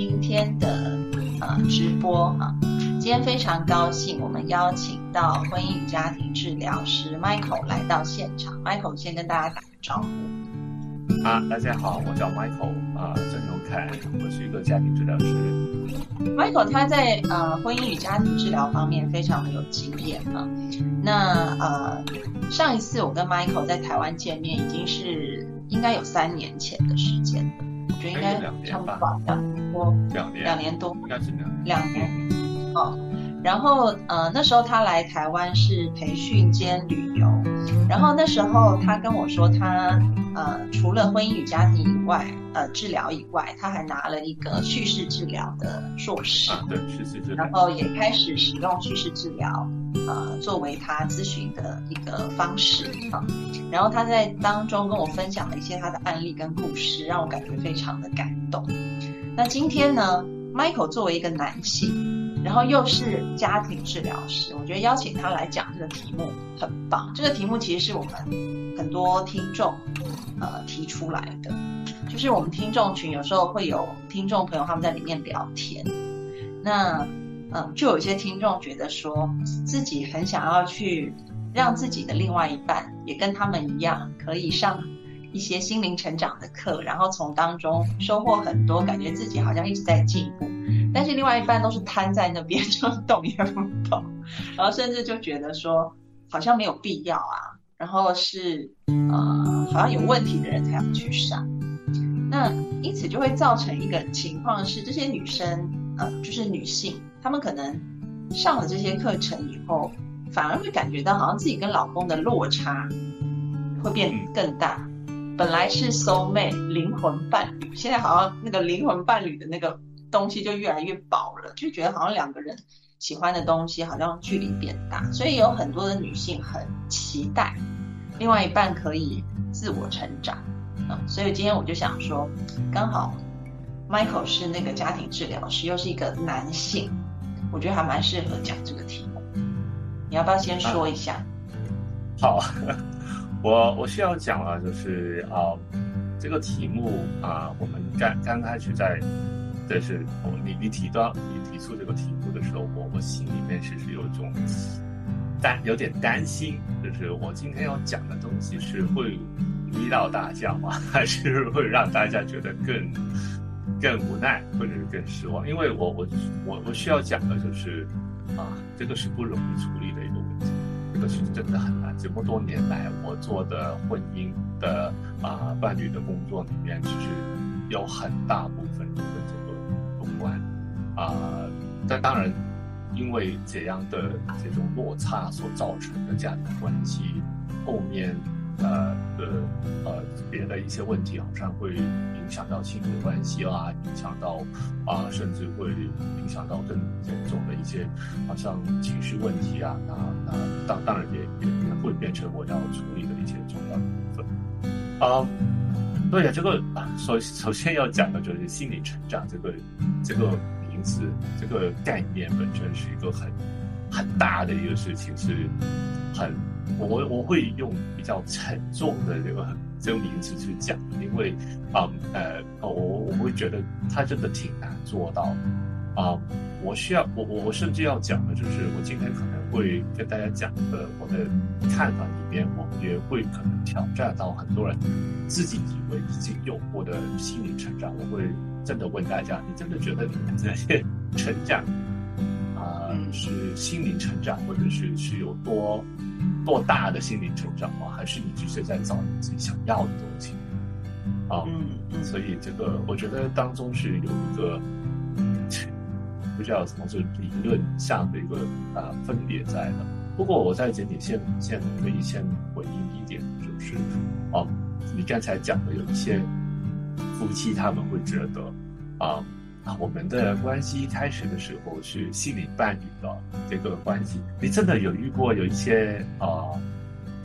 今天的呃直播哈。今天非常高兴，我们邀请到婚姻与家庭治疗师 Michael 来到现场。Michael 先跟大家打个招呼。啊，大家好，我叫 Michael 啊，郑永凯，我是一个家庭治疗师。Michael 他在呃婚姻与家庭治疗方面非常的有经验啊。那呃上一次我跟 Michael 在台湾见面，已经是应该有三年前的时间了，我觉得应该差不多吧两年多，两年，两年多，应该是两年。两年。哦，然后呃那时候他来台湾是培训兼旅游，然后那时候他跟我说他呃除了婚姻与家庭以外，呃治疗以外，他还拿了一个叙事治疗的硕士，啊，对，是是是。然后也开始使用叙事治疗，呃作为他咨询的一个方式啊。然后他在当中跟我分享了一些他的案例跟故事，让我感觉非常的感动。那今天呢，Michael 作为一个男性。然后又是家庭治疗师，我觉得邀请他来讲这个题目很棒。这个题目其实是我们很多听众呃提出来的，就是我们听众群有时候会有听众朋友他们在里面聊天，那嗯就有一些听众觉得说自己很想要去让自己的另外一半也跟他们一样，可以上一些心灵成长的课，然后从当中收获很多，感觉自己好像一直在进步。但是另外一半都是瘫在那边，就动也不动，然后甚至就觉得说好像没有必要啊，然后是呃好像有问题的人才要去上，那因此就会造成一个情况是，这些女生呃就是女性，她们可能上了这些课程以后，反而会感觉到好像自己跟老公的落差会变更大。本来是 soul mate 灵魂伴侣，现在好像那个灵魂伴侣的那个。东西就越来越薄了，就觉得好像两个人喜欢的东西好像距离变大，所以有很多的女性很期待另外一半可以自我成长、嗯，所以今天我就想说，刚好 Michael 是那个家庭治疗师，又是一个男性，我觉得还蛮适合讲这个题目。你要不要先说一下？好，我我需要讲了，就是啊、这个题目啊、我们刚刚开始在。但是我你你提到你提出这个题目的时候，我我心里面其实有一种担有点担心，就是我今天要讲的东西是会迷倒大家吗？还是会让大家觉得更更无奈或者是更失望？因为我我我我需要讲的就是啊，这个是不容易处理的一个问题，这个是真的很难。这么多年来我做的婚姻的啊伴侣的工作里面，其实有很大部分。啊，但当然，因为这样的这种落差所造成的家庭关系，后面呃的呃别的一些问题，好像会影响到亲子关系啦，影响到啊，甚至会影响到更严重的一些，好像情绪问题啊，那那当当然也也也会变成我要处理的一些重要的部分啊。对呀，这个首首先要讲的就是心理成长这个这个名词，这个概念本身是一个很很大的一个事情，是很我我会用比较沉重的这个这个名词去讲，因为啊呃我我会觉得它真的挺难做到啊、我需要我我我甚至要讲的就是我今天可能会跟大家讲的我的看法里面，我也会可能挑战到很多人自己以为已经有过的心理成长。我会真的问大家，你真的觉得你们这些成长啊、呃、是心灵成长，或者是是有多多大的心灵成长吗？还是你只是在找你自己想要的东西？啊、嗯，所以这个我觉得当中是有一个。不叫从这理论上的一个啊分别在的。不过我在这里先先可以先回应一点，就是哦，你刚才讲的有一些夫妻他们会觉得啊。啊，我们的关系一开始的时候是心灵伴侣的这个关系。你真的有遇过有一些啊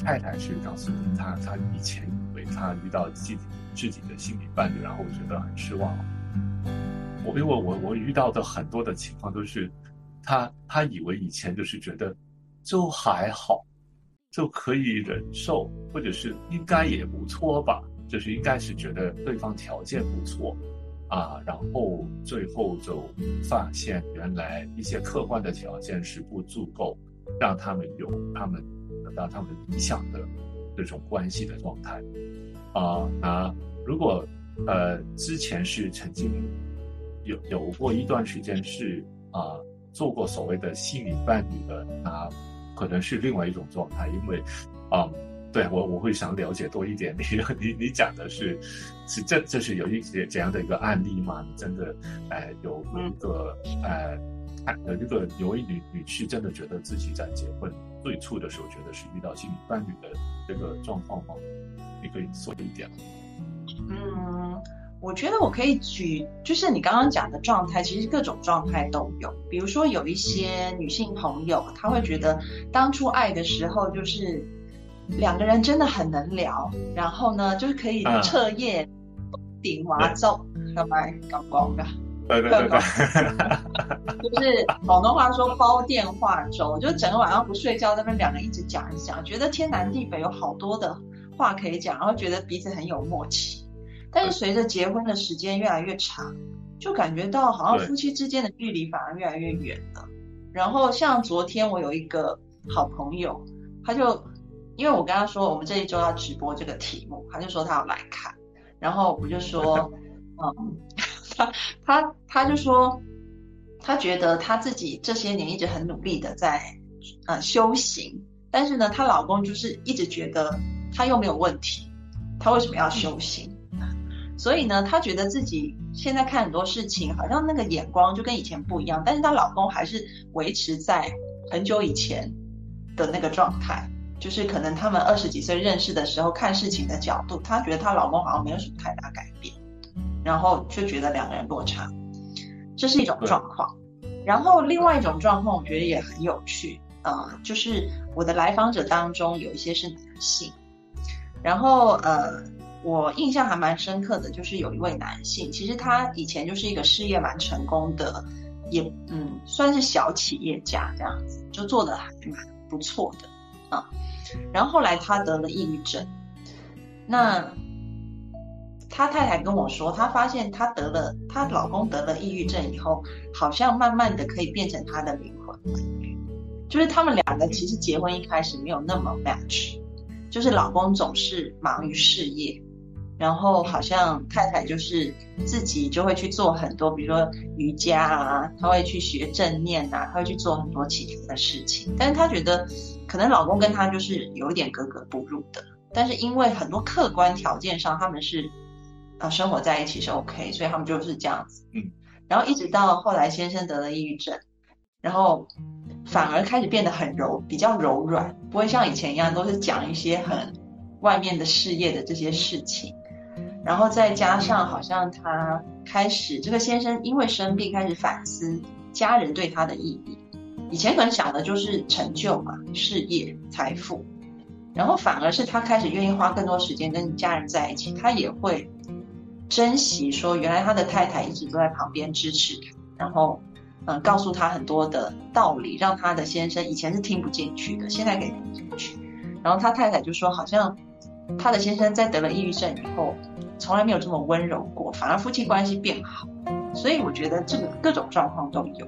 太太是告诉你，她她以前以为她遇到自己自己的心理伴侣，然后觉得很失望。我因为我我遇到的很多的情况都是，她她以为以前就是觉得就还好，就可以忍受，或者是应该也不错吧，就是应该是觉得对方条件不错。啊，然后最后就发现，原来一些客观的条件是不足够，让他们有他们得到他们理想的这种关系的状态。啊，那如果呃之前是曾经有有过一段时间是啊做过所谓的心理伴侣的，那可能是另外一种状态，因为啊。对我我会想了解多一点。你你你讲的是，是这这是有一些怎样的一个案例吗？你真的，哎，有一个呃，有一个有一女女婿真的觉得自己在结婚最初的时候，觉得是遇到心理伴侣的这个状况吗？你可以说一点。嗯，我觉得我可以举，就是你刚刚讲的状态，其实各种状态都有。比如说有一些女性朋友，她会觉得当初爱的时候就是。两个人真的很能聊，然后呢，就是可以彻夜顶麻粥，干嘛搞光的？对对对，就是广东话说煲电话粥，就整个晚上不睡觉，那边两个人一直讲一讲，觉得天南地北有好多的话可以讲，然后觉得彼此很有默契。但是随着结婚的时间越来越长，就感觉到好像夫妻之间的距离反而越来越远了。然后像昨天我有一个好朋友，他就。因为我跟他说我们这一周要直播这个题目，他就说他要来看，然后我就说，嗯，他他他就说，他觉得他自己这些年一直很努力的在呃修行，但是呢，她老公就是一直觉得他又没有问题，他为什么要修行？所以呢，她觉得自己现在看很多事情，好像那个眼光就跟以前不一样，但是她老公还是维持在很久以前的那个状态。就是可能他们二十几岁认识的时候看事情的角度，她觉得她老公好像没有什么太大改变，然后就觉得两个人落差，这是一种状况。然后另外一种状况，我觉得也很有趣啊，就是我的来访者当中有一些是男性，然后呃，我印象还蛮深刻的，就是有一位男性，其实他以前就是一个事业蛮成功的，也嗯算是小企业家这样子，就做的还蛮不错的啊。然后后来她得了抑郁症，那她太太跟我说，她发现她得了，她老公得了抑郁症以后，好像慢慢的可以变成她的灵魂，就是他们两个其实结婚一开始没有那么 match，就是老公总是忙于事业，然后好像太太就是自己就会去做很多，比如说瑜伽啊，她会去学正念啊，她会去做很多其他的事情，但是她觉得。可能老公跟她就是有一点格格不入的，但是因为很多客观条件上他们是，呃，生活在一起是 OK，所以他们就是这样子。嗯，然后一直到后来先生得了抑郁症，然后反而开始变得很柔，比较柔软，不会像以前一样都是讲一些很外面的事业的这些事情。然后再加上好像他开始这个先生因为生病开始反思家人对他的意义。以前可能想的就是成就嘛，事业、财富，然后反而是他开始愿意花更多时间跟家人在一起，他也会珍惜说，原来他的太太一直都在旁边支持他，然后嗯，告诉他很多的道理，让他的先生以前是听不进去的，现在可以听进去。然后他太太就说，好像他的先生在得了抑郁症以后，从来没有这么温柔过，反而夫妻关系变好。所以我觉得这个各种状况都有。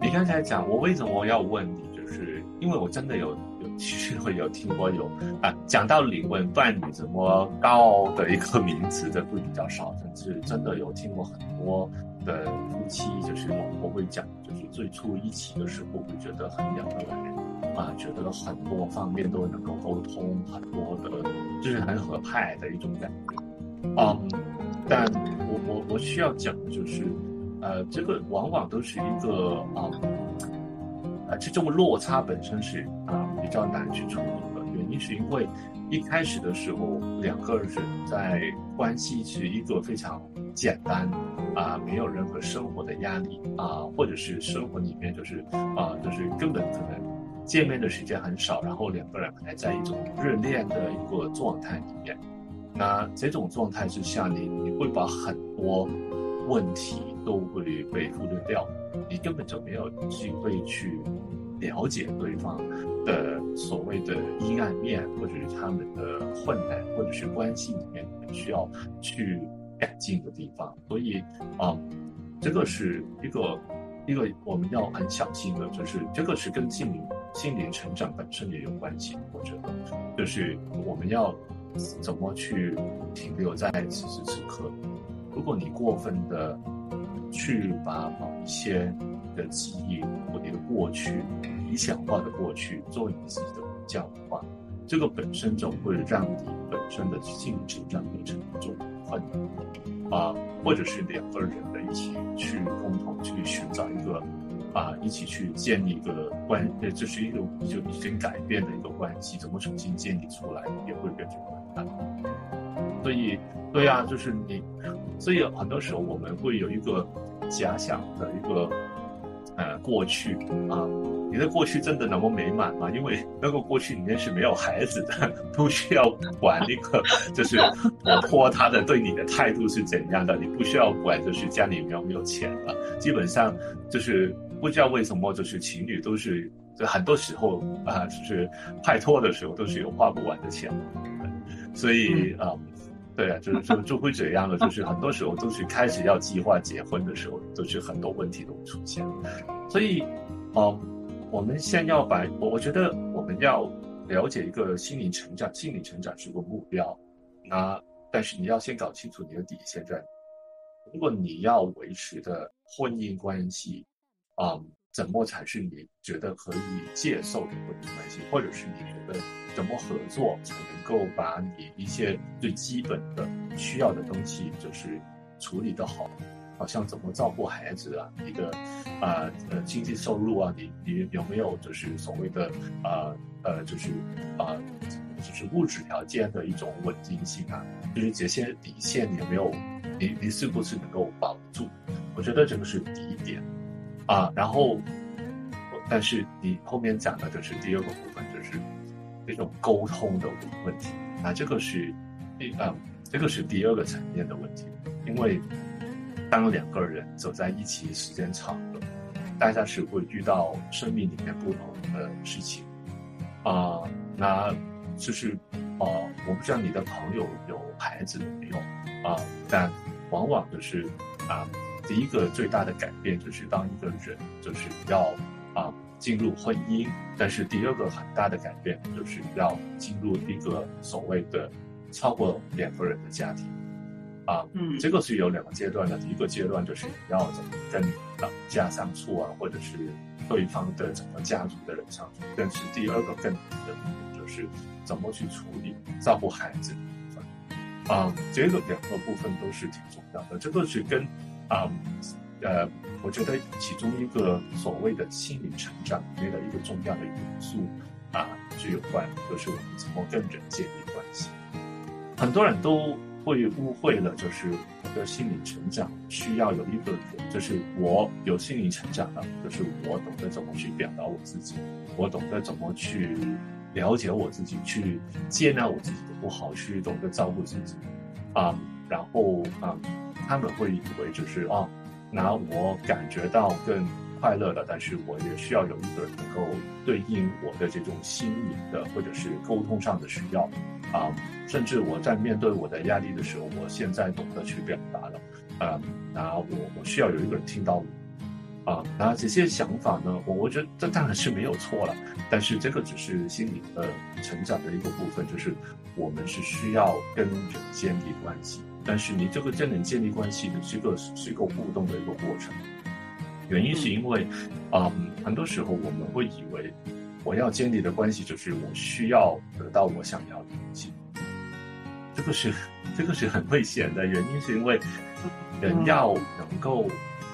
你刚才讲，我为什么要问你？就是因为我真的有有其实会有听过有啊，讲到灵魂伴侣这么高的一个名词的会比较少，但是真的有听过很多的夫妻，就是老婆会讲，就是最初一起的时候会觉得很聊得来啊，觉得很多方面都能够沟通，很多的就是很合拍的一种感觉。嗯，但我我我需要讲的就是。呃，这个往往都是一个啊，啊，这种落差本身是啊比较难去处理的。原因是因为一开始的时候，两个人在关系是一个非常简单啊，没有任何生活的压力啊，或者是生活里面就是啊，就是根本可能见面的时间很少，然后两个人还在一种热恋的一个状态里面。那这种状态之下，你你会把很多问题都会被忽略掉，你根本就没有机会去了解对方的所谓的阴暗面，或者是他们的困难，或者是关系里面需要去改进的地方。所以啊，这个是一个一个我们要很小心的，就是这个是跟心灵心灵成长本身也有关系。我觉得，就是我们要。怎么去停留在此时此刻？如果你过分的去把某一些的记忆或你的过去理想化的过去作为你自己的比较的话，这个本身就会让你本身的心理成长变成一种困难啊，或者是两个人的一起去共同去寻找一个。啊，一起去建立一个关，呃，就是一种就已经改变的一个关系，怎么重新建立出来，也会变成困难。所以，对呀，就是你，所以很多时候我们会有一个假想的一个呃过去啊，你的过去真的那么美满吗？因为那个过去里面是没有孩子的，不需要管那个，就是婆婆她的对你的态度是怎样的，你不需要管，就是家里面有没有钱了，基本上就是。不知道为什么，就是情侣都是就很多时候啊，就是拍拖的时候都是有花不完的钱，所以啊，对啊，就是就就会这样的，就是很多时候都是开始要计划结婚的时候，都是很多问题都出现。所以，嗯，我们先要把，我我觉得我们要了解一个心理成长，心理成长是个目标，那但是你要先搞清楚你的底线在。如果你要维持的婚姻关系。啊，怎么才是你觉得可以接受的婚姻关系，或者是你觉得怎么合作才能够把你一些最基本的需要的东西，就是处理的好，好像怎么照顾孩子啊，你的啊呃经济收入啊，你你有没有就是所谓的啊呃就是啊就是物质条件的一种稳定性啊，就是这些底线有没有你你是不是能够保住？我觉得这个是第一点。啊，然后，但是你后面讲的就是第二个部分，就是这种沟通的问题。那这个是第嗯，这个是第二个层面的问题，因为当两个人走在一起时间长了，大家是会遇到生命里面不同的事情啊。那就是啊，我不知道你的朋友有孩子没有啊，但往往就是啊。第一个最大的改变就是当一个人就是要啊进入婚姻，但是第二个很大的改变就是要进入一个所谓的超过两个人的家庭，啊，嗯，这个是有两个阶段的。第一个阶段就是你要怎么跟老家相处啊，或者是对方的整个家族的人相处。但是第二个更的是怎么去处理照顾孩子的部分，啊，这个两个部分都是挺重要的。这个是跟啊，呃，我觉得其中一个所谓的心理成长里面的一个重要的元素啊，是有关，就是我们怎么跟人建立关系。很多人都会误会了，就是我的心理成长需要有一个，就是我有心理成长了，就是我懂得怎么去表达我自己，我懂得怎么去了解我自己，去接纳我自己的不好，去懂得照顾自己，啊，然后啊。他们会以为就是哦，那我感觉到更快乐了，但是我也需要有一个人能够对应我的这种心理的或者是沟通上的需要啊，甚至我在面对我的压力的时候，我现在懂得去表达了，啊，那我我需要有一个人听到我啊，那这些想法呢，我我觉得这当然是没有错了，但是这个只是心理的成长的一个部分，就是我们是需要跟人建立关系。但是你这个真人建立关系的是一个是一个互动的一个过程，原因是因为，啊，很多时候我们会以为我要建立的关系就是我需要得到我想要的东西，这个是这个是很危险的。原因是因为人要能够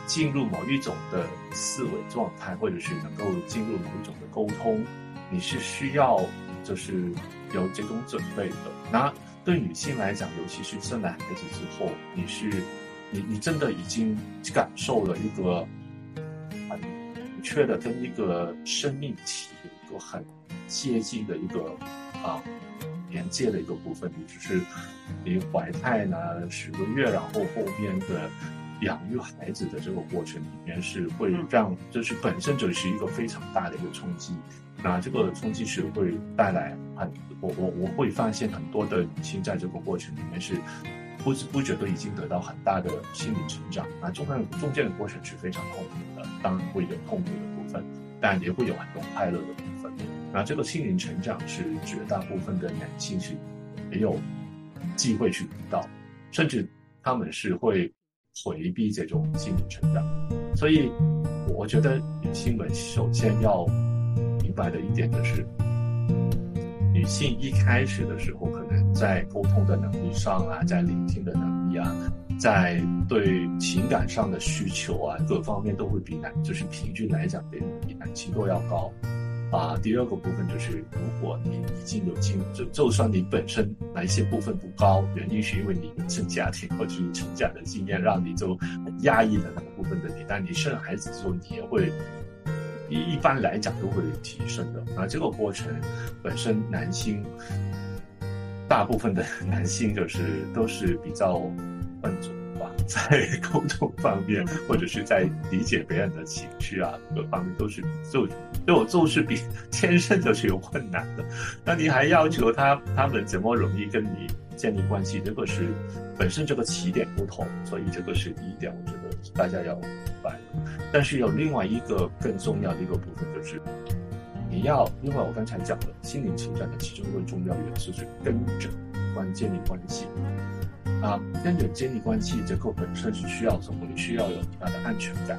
进入某一种的思维状态，或者是能够进入某一种的沟通，你是需要就是有这种准备的。那对女性来讲，尤其是生了孩子之后，你是你你真的已经感受了一个很明确的跟一个生命体一个很接近的一个啊连接的一个部分。你只是你怀胎呢十个月，然后后面的。养育孩子的这个过程里面是会让，就是本身就是一个非常大的一个冲击，那这个冲击是会带来很，我我我会发现很多的女性在这个过程里面是不知不觉都已经得到很大的心理成长，那，中间中间的过程是非常痛苦的，当然会有痛苦的部分，但也会有很多快乐的部分，那这个心灵成长是绝大部分的男性是没有机会去得到，甚至他们是会。回避这种心理成长，所以我觉得女性们首先要明白的一点就是，女性一开始的时候，可能在沟通的能力上啊，在聆听的能力啊，在对情感上的需求啊，各方面都会比男，就是平均来讲，比比男性都要高。啊，第二个部分就是，如果你已经有经，就就算你本身哪一些部分不高，原因是因为你原生家庭或者是成长的经验，让你就很压抑了那个部分的你，但你生孩子之后，你也会一一般来讲都会提升的。那这个过程本身，男性大部分的 男性就是都是比较笨拙。在沟通方面，或者是在理解别人的情绪啊，各方面都是就就就是比天生就是有困难的。那你还要求他他们怎么容易跟你建立关系？这个是本身这个起点不同，所以这个是第一点，我觉得大家要明白。但是有另外一个更重要的一个部分，就是你要，因为我刚才讲了心灵成长的其中一个重要元素是跟着关建立关系。啊，跟人建立关系，结构本身是需要什么？你需要有你的安全感，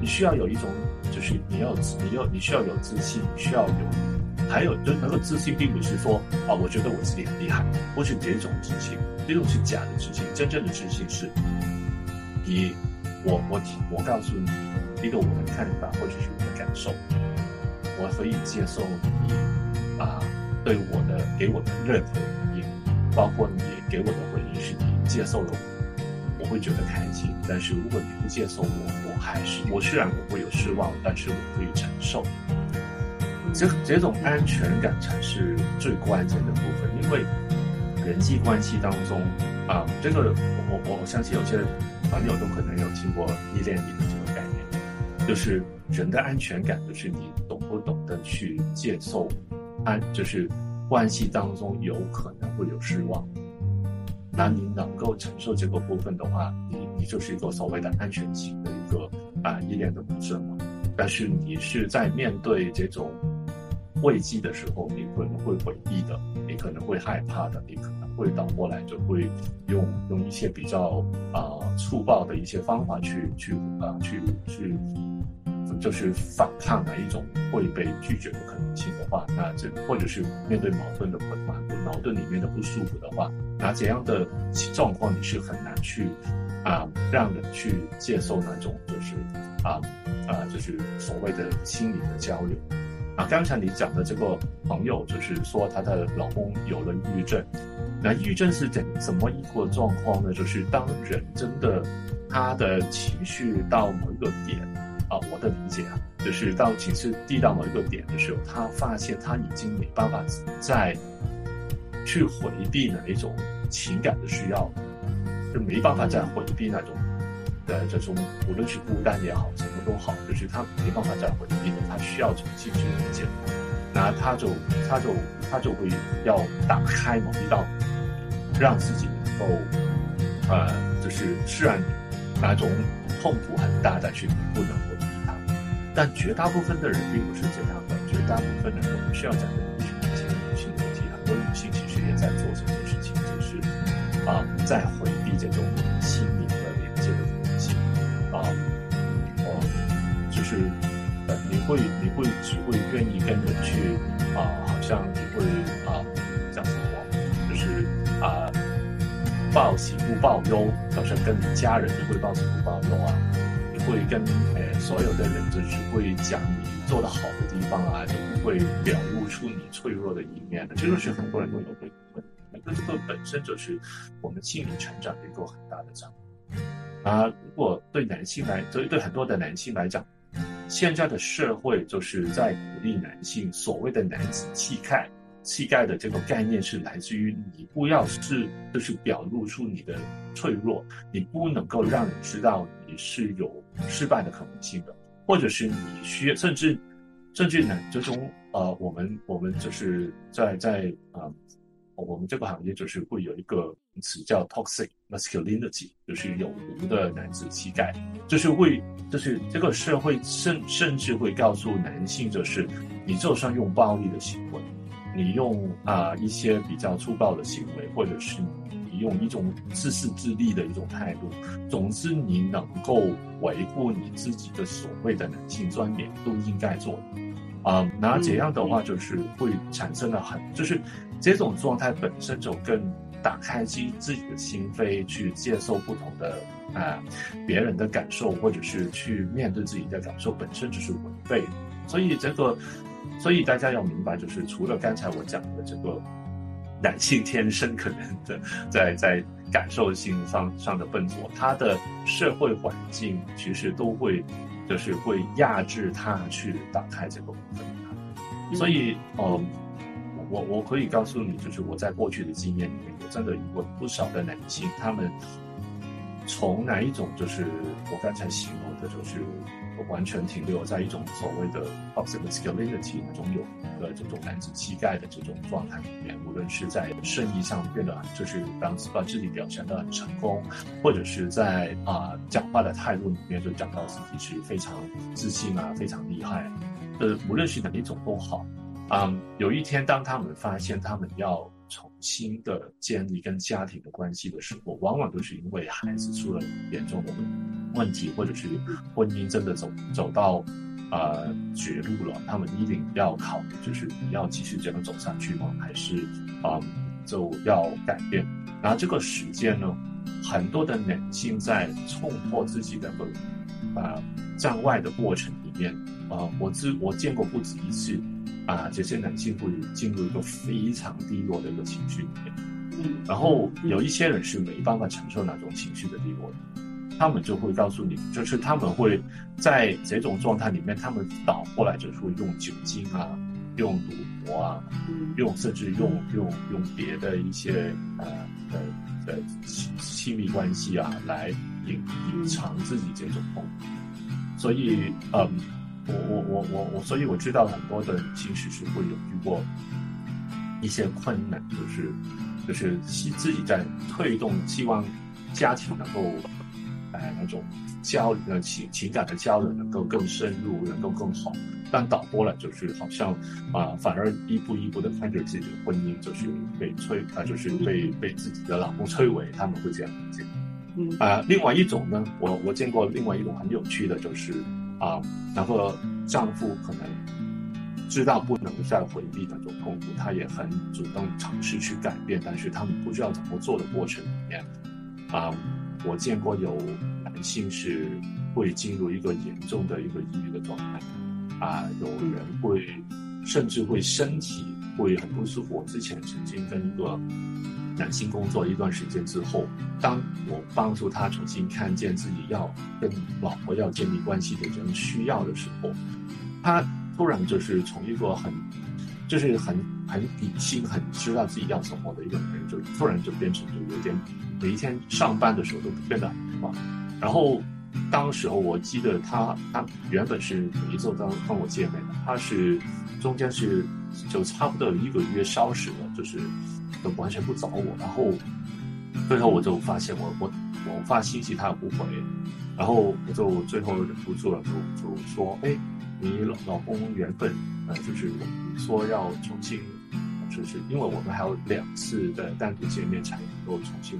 你需要有一种，就是你要你要你需要有自信，你需要有，还有就是那个自信，并不是说啊，我觉得我自己很厉害，或许这种自信，这种是假的自信，真正的自信是，你，我我我告诉你一个我的看法，或者是我的感受，我可以接受你啊对我的给我的认可，包括你给我的回应是你。接受了我，我会觉得开心。但是如果你不接受我，我还是我虽然我会有失望，但是我可以承受。这这种安全感才是最关键的部分，因为人际关系当中啊，这个我我我相信有些朋友都可能有听过依恋你的这个概念，就是人的安全感，就是你懂不懂得去接受安，就是关系当中有可能会有失望。那你能够承受这个部分的话，你你就是一个所谓的安全型的一个啊依恋的模式嘛。但是你是在面对这种危机的时候，你可能会回避的，你可能会害怕的，你可能会倒过来，就会用用一些比较啊粗暴的一些方法去去啊去去。就是反抗的一种会被拒绝的可能性的话，那这或者是面对矛盾的困难、矛盾里面的不舒服的话，那怎样的状况你是很难去啊让人去接受那种就是啊啊就是所谓的心理的交流啊。刚才你讲的这个朋友就是说她的老公有了抑郁症，那抑郁症是怎怎么一个状况呢？就是当人真的他的情绪到某一个点。啊，我的理解啊，就是到情绪低到某一个点的时候，他发现他已经没办法再去回避哪一种情感的需要，就没办法再回避那种的这种，无论是孤单也好，什么都好，就是他没办法再回避的，他需要重新去理解，那他就他就他就会要打开某一道，让自己能够，呃，就是虽然那种痛苦很大，但是不能。但绝大部分的人并不是这样的，绝大部分的人我不需要讲给女性这些女性问题，很多女性其实也在做这件事情，就是啊，在回避这种心灵的连接的东西，啊，哦，就是呃，你会你会只会愿意跟人去啊，好像你会啊，讲什么，就是啊，报喜不报忧，好像跟你家人你会报喜不报忧啊。会跟呃所有的人就只会讲你做的好的地方啊，就不会表露出你脆弱的一面的。这个是很多人都有这个问题，那这个本身就是我们心理成长的一个很大的障碍啊。如果对男性来，对对很多的男性来讲，现在的社会就是在鼓励男性所谓的男子气概。气概的这个概念是来自于你不要是就是表露出你的脆弱，你不能够让人知道你是有失败的可能性的，或者是你需要甚至甚至呢，这种呃，我们我们就是在在啊，我们这个行业就是会有一个词叫 toxic masculinity，就是有毒的男子气概，就是会就是这个社会甚甚至会告诉男性，就是你就算用暴力的行为。你用啊一些比较粗暴的行为，或者是你用一种自私自利的一种态度，总之你能够维护你自己的所谓的男性尊严，都应该做的啊。那这样的话，就是会产生了很，就是这种状态本身就更打开自自己的心扉，去接受不同的啊别人的感受，或者是去面对自己的感受，本身就是违背的。所以这个。所以大家要明白，就是除了刚才我讲的这个男性天生可能的在在感受性上上的笨拙，他的社会环境其实都会就是会压制他去打开这个部分。所以，嗯，我我可以告诉你，就是我在过去的经验里面，我真的遇过不少的男性，他们从哪一种就是我刚才形容的，就是。完全停留在一种所谓的 toxic masculinity 那种有的这种男子气概的这种状态里面，无论是在生意上变得就是让把自己表现得很成功，或者是在啊讲话的态度里面就讲到自己是非常自信啊，非常厉害，呃，无论是哪一种都好，啊，有一天当他们发现他们要重新的建立跟家庭的关系的时候，往往都是因为孩子出了严重的问题。或者是婚姻真的走走到呃绝路了，他们一定要考虑，就是你要继续这样走下去吗？还是啊就要改变？然后这个时间呢，很多的男性在冲破自己的个啊障碍的过程里面啊，我知我见过不止一次啊，这些男性会进入一个非常低落的一个情绪里面，嗯，然后有一些人是没办法承受那种情绪的低落的。他们就会告诉你，就是他们会在这种状态里面，他们倒过来就是会用酒精啊，用赌博啊，用甚至用用用别的一些呃呃呃亲亲密关系啊，来隐隐藏自己这种痛苦。所以，嗯，我我我我我，所以我知道很多的其实是会有遇过一些困难，就是就是希自己在推动，希望家庭能够。哎，那种交呃情情感的交流能够更深入，能够更好，但倒过了就是好像啊，反而一步一步的看着自己的婚姻就是被摧啊，就是被被自己的老公摧毁，他们会这样理解。嗯啊，另外一种呢，我我见过另外一种很有趣的，就是啊，然后丈夫可能知道不能再回避那种痛苦，他也很主动尝试去改变，但是他们不知道怎么做的过程里面啊。我见过有男性是会进入一个严重的一个抑郁的状态，啊，有人会甚至会身体会很不舒服。我之前曾经跟一个男性工作一段时间之后，当我帮助他重新看见自己要跟老婆要建立关系的这种需要的时候，他突然就是从一个很就是很很理性、很知道自己要什么的一个人，就突然就变成就有点。每一天上班的时候都变得很忙，然后当时候我记得他他原本是每一周都跟我见面的，他是中间是就差不多一个月消失了，就是都完全不找我，然后最后我就发现我我我发信息他也不回，然后我就最后忍不住了，就就说哎，你老公原本呃就是说要重新。就是因为我们还有两次的单独见面才能够重新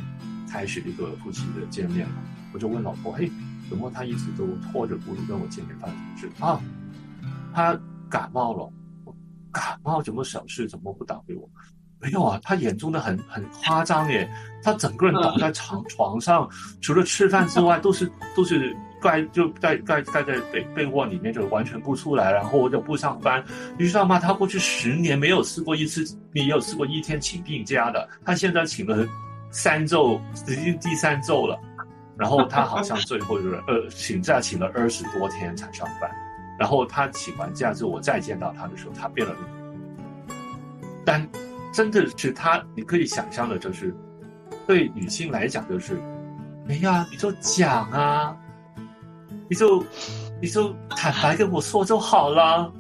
开始一个夫妻的见面嘛，我就问老婆，嘿，怎么他一直都拖着不跟我见面？发生事啊？他感冒了，感冒什么小事？怎么不打给我？没有啊，他严重的很很夸张耶，他整个人倒在床床上，除了吃饭之外，都是 都是盖就盖盖盖在被被窝里面，就完全不出来，然后我就不上班。你知道吗？他过去十年没有试过一次，没有试过一天请病假的。他现在请了三周，已经第三周了。然后他好像最后就是呃 请假请了二十多天才上班。然后他请完假之后，我再见到他的时候，他变了。但真的是他，你可以想象的，就是对女性来讲，就是哎呀，你就讲啊，你就你就坦白跟我说就好了。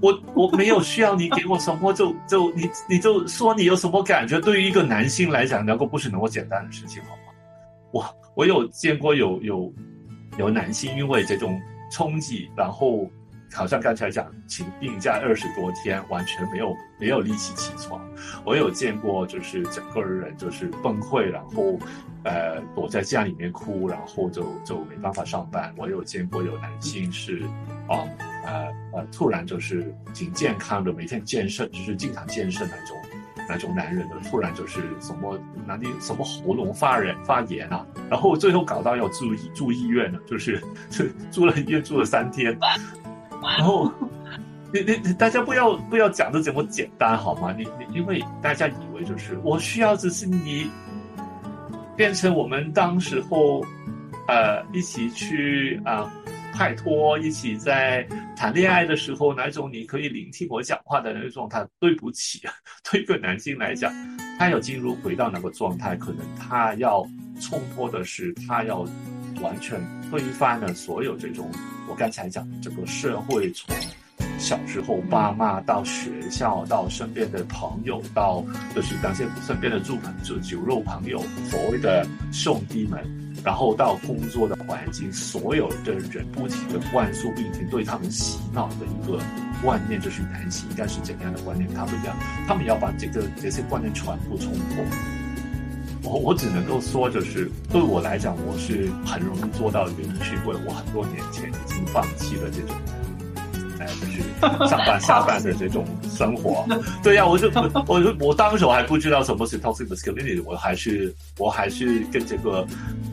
我我没有需要你给我什么，就就你你就说你有什么感觉。对于一个男性来讲，能够不是那么简单的事情，好吗？我我有见过有有有男性因为这种。冲击，然后好像刚才讲请病假二十多天，完全没有没有力气起床。我有见过，就是整个人就是崩溃，然后呃躲在家里面哭，然后就就没办法上班。我有见过有男性是啊呃呃突然就是挺健康的，每天健身，就是经常健身那种。那种男人的突然就是什么哪里什么喉咙发炎发炎啊，然后最后搞到要住住医院了，就是 住了医院住了三天，然后你你大家不要不要讲的这么简单好吗？你你因为大家以为就是我需要的是你变成我们当时候呃一起去啊。拍拖一起在谈恋爱的时候，那种你可以聆听我讲话的那种，他对不起，对一个男性来讲，他要进入回到那个状态，可能他要冲破的是，他要完全推翻了所有这种我刚才讲这个社会，从小时候爸妈到学校到身边的朋友，到就是那些身边的住朋就酒肉朋友，所谓的兄弟们。然后到工作的环境，所有的人不停的灌输，并且对他们洗脑的一个观念，就是男性应该是怎样的观念，他们要他们要把这个这些观念全部冲破。我我只能够说，就是对我来讲，我是很容易做到的原因，是因为我很多年前已经放弃了这种。就是上班 下班的这种生活，对呀，我就我我我当时我还不知道什么是 toxic masculinity，我还是我还是跟这个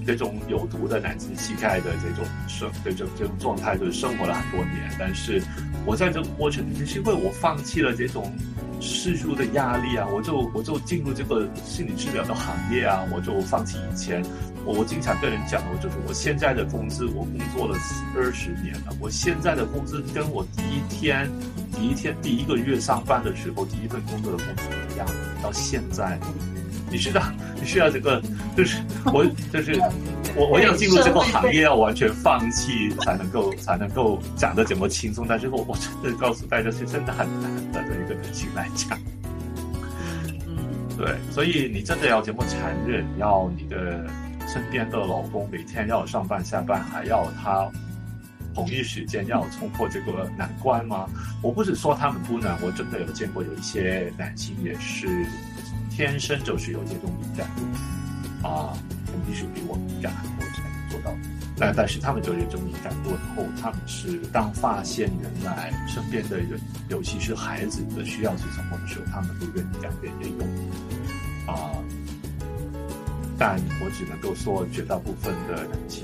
这种有毒的男性气概的这种生这种这种状态，就是生活了很多年。但是我在这个过程里面，是因为我放弃了这种世俗的压力啊，我就我就进入这个心理治疗的行业啊，我就放弃以前。我我经常跟人讲，我就是我现在的工资，我工作了二十年了，我现在的工资跟我第一天、第一天、第一个月上班的时候，第一份工作的工资一样。到现在，你知道，你需要这个，就是我，就是我，我要进入这个行业，要完全放弃才能够，才能够讲的这么轻松。但是我我真的告诉大家，是真的很难的，对一个人性来讲。嗯对，所以你真的要这么残忍，要你的。身边的老公每天要上班下班，还要他同一时间要冲破这个难关吗？我不是说他们不能，我真的有见过有一些男性也是天生就是有这种敏感度啊，肯定是比我敏感很多才能做到。但但是他们就有这种敏感度以后，他们是当发现原来身边的人，尤其是孩子的需要是什么的时候，他们都愿意改变这种啊。但我只能够说，绝大部分的男性，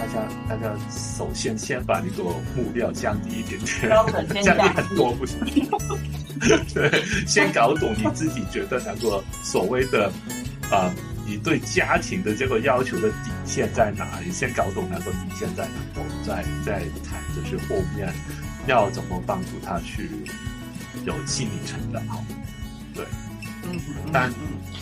大家大家首先先把那个目标降低一点点，降低很多不行。对，先搞懂你自己觉得那个所谓的啊，你对家庭的这个要求的底线在哪里？先搞懂那个底线在哪，我们再再谈，就是后面要怎么帮助他去有心理成长。好，对，嗯，但。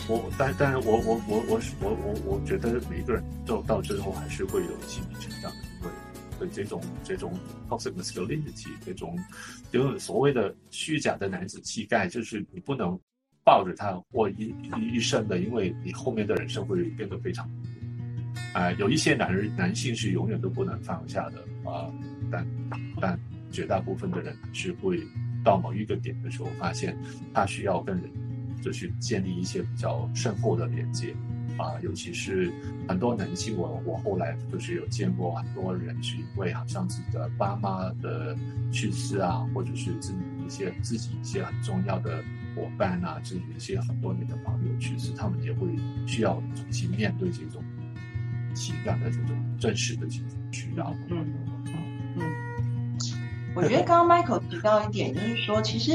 我但但是我我我我我我我觉得每一个人到到最后还是会有心理成长的，因为对这种这种 toxic masculinity 这种就是所谓的虚假的男子气概，就是你不能抱着他过一一生的，因为你后面的人生会变得非常，啊，有一些男人男性是永远都不能放下的啊，但但绝大部分的人是会到某一个点的时候，发现他需要跟人。就去建立一些比较深厚的连接，啊，尤其是很多男性，我我后来就是有见过很多人是因为好像自己的爸妈的去世啊，或者是自己一些自己一些很重要的伙伴啊，自己一些很多年的朋友去世，他们也会需要重新面对这种情感的这种真实的需需要。嗯嗯嗯，我觉得刚刚 Michael 提到一点，就是说，其实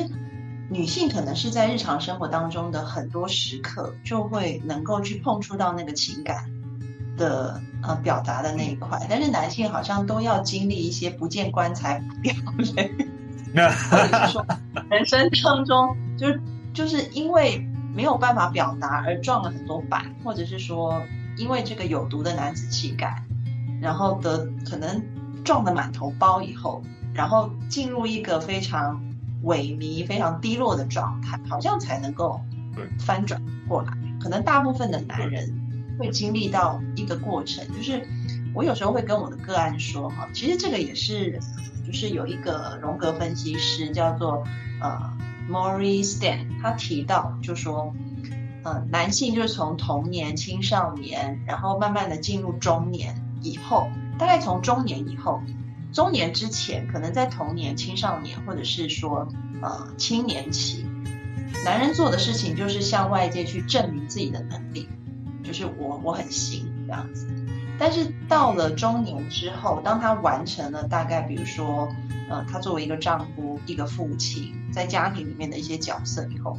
女性可能是在日常生活当中的很多时刻，就会能够去碰触到那个情感的呃表达的那一块，但是男性好像都要经历一些不见棺材不掉泪，或者是说人生当中就是就是因为。没有办法表达而撞了很多板，或者是说因为这个有毒的男子气概，然后得可能撞得满头包以后，然后进入一个非常萎靡、非常低落的状态，好像才能够翻转过来。可能大部分的男人会经历到一个过程，就是我有时候会跟我的个案说哈，其实这个也是，就是有一个荣格分析师叫做呃。Maurice Stan 他提到，就说，呃，男性就是从童年、青少年，然后慢慢的进入中年以后，大概从中年以后，中年之前，可能在童年、青少年，或者是说，呃，青年期，男人做的事情就是向外界去证明自己的能力，就是我我很行这样子。但是到了中年之后，当他完成了大概，比如说，呃，他作为一个丈夫、一个父亲，在家庭里面的一些角色以后，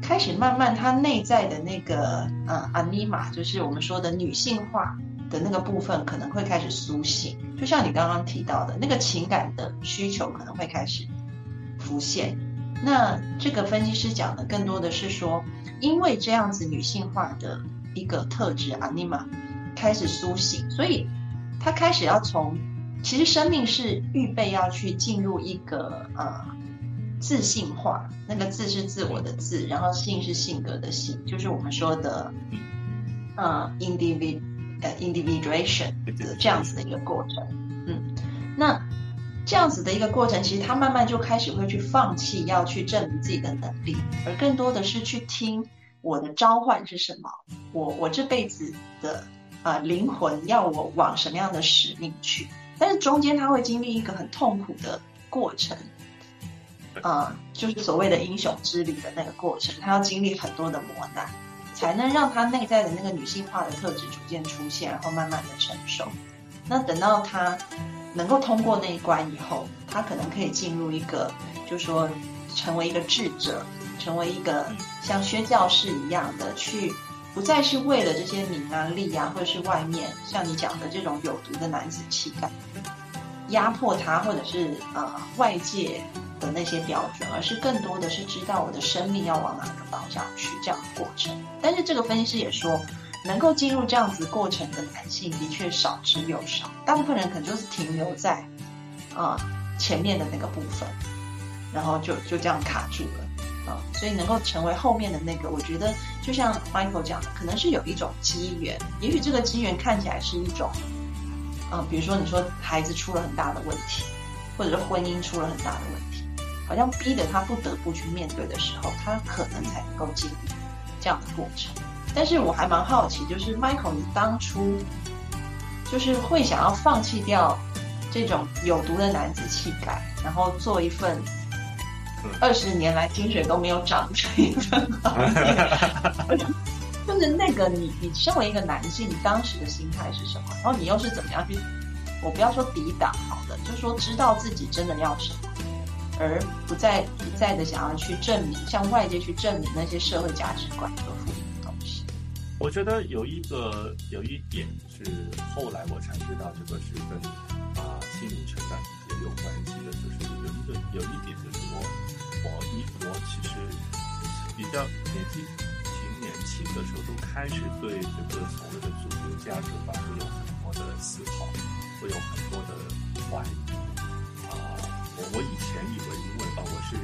开始慢慢他内在的那个呃阿尼玛，就是我们说的女性化的那个部分，可能会开始苏醒。就像你刚刚提到的那个情感的需求，可能会开始浮现。那这个分析师讲的更多的是说，因为这样子女性化的一个特质阿尼玛。开始苏醒，所以他开始要从，其实生命是预备要去进入一个呃自信化，那个自是自我的自，然后性是性格的性，就是我们说的呃，individual 呃 individuation 的这样子的一个过程。嗯，那这样子的一个过程，其实他慢慢就开始会去放弃要去证明自己的能力，而更多的是去听我的召唤是什么，我我这辈子的。呃，灵魂要我往什么样的使命去？但是中间他会经历一个很痛苦的过程，啊，就是所谓的英雄之旅的那个过程，他要经历很多的磨难，才能让他内在的那个女性化的特质逐渐出现，然后慢慢的成熟。那等到他能够通过那一关以后，他可能可以进入一个，就说成为一个智者，成为一个像薛教士一样的去。不再是为了这些名啊利啊，或者是外面像你讲的这种有毒的男子气概压迫他，或者是呃外界的那些标准，而是更多的是知道我的生命要往哪个方向去这样的过程。但是这个分析师也说，能够进入这样子过程的男性的确少之又少，大部分人可能就是停留在啊前面的那个部分，然后就就这样卡住了。啊，所以能够成为后面的那个，我觉得就像 Michael 讲的，可能是有一种机缘。也许这个机缘看起来是一种，嗯，比如说你说孩子出了很大的问题，或者是婚姻出了很大的问题，好像逼得他不得不去面对的时候，他可能才能够经历这样的过程。但是我还蛮好奇，就是 Michael，你当初就是会想要放弃掉这种有毒的男子气概，然后做一份。二十年来，薪水都没有涨这一份 就是那个你，你身为一个男性，你当时的心态是什么？然后你又是怎么样去？我不要说抵挡好了，就说知道自己真的要什么，而不再一再的想要去证明，向外界去证明那些社会价值观和负面东西。我觉得有一个有一点是后来我才知道，这个是跟啊心理成长也有关系的，就是有一个有一点就是我。我一我其实比较年纪挺年轻的时候，都开始对这个所谓的主流价值观会有很多的思考，会有很多的怀疑。我我以前以为，因为啊我是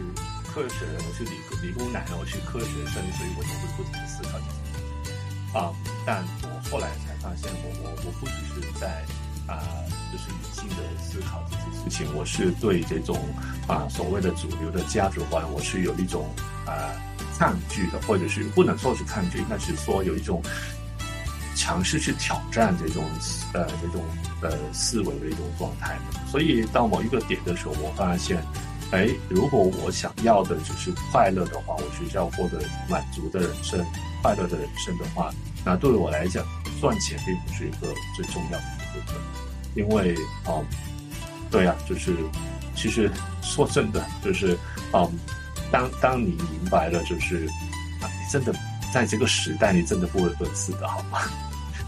科学人，我是理工理工男，我是科学生，所以我就会不停的思考这些。啊，但我后来才发现，我我我不只是在。啊，就是理性的思考这些事情，我是对这种啊所谓的主流的价值观，我是有一种啊抗拒的，或者是不能说是抗拒，那是说有一种尝试去挑战这种呃这种呃思维的一种状态。所以到某一个点的时候，我发现，哎，如果我想要的就是快乐的话，我是要获得满足的人生、快乐的人生的话，那对我来讲。赚钱并不是一个最重要的部分，因为哦，对啊，就是其实说真的，就是嗯，当当你明白了，就是啊，你真的在这个时代，你真的不会饿死的，好吗？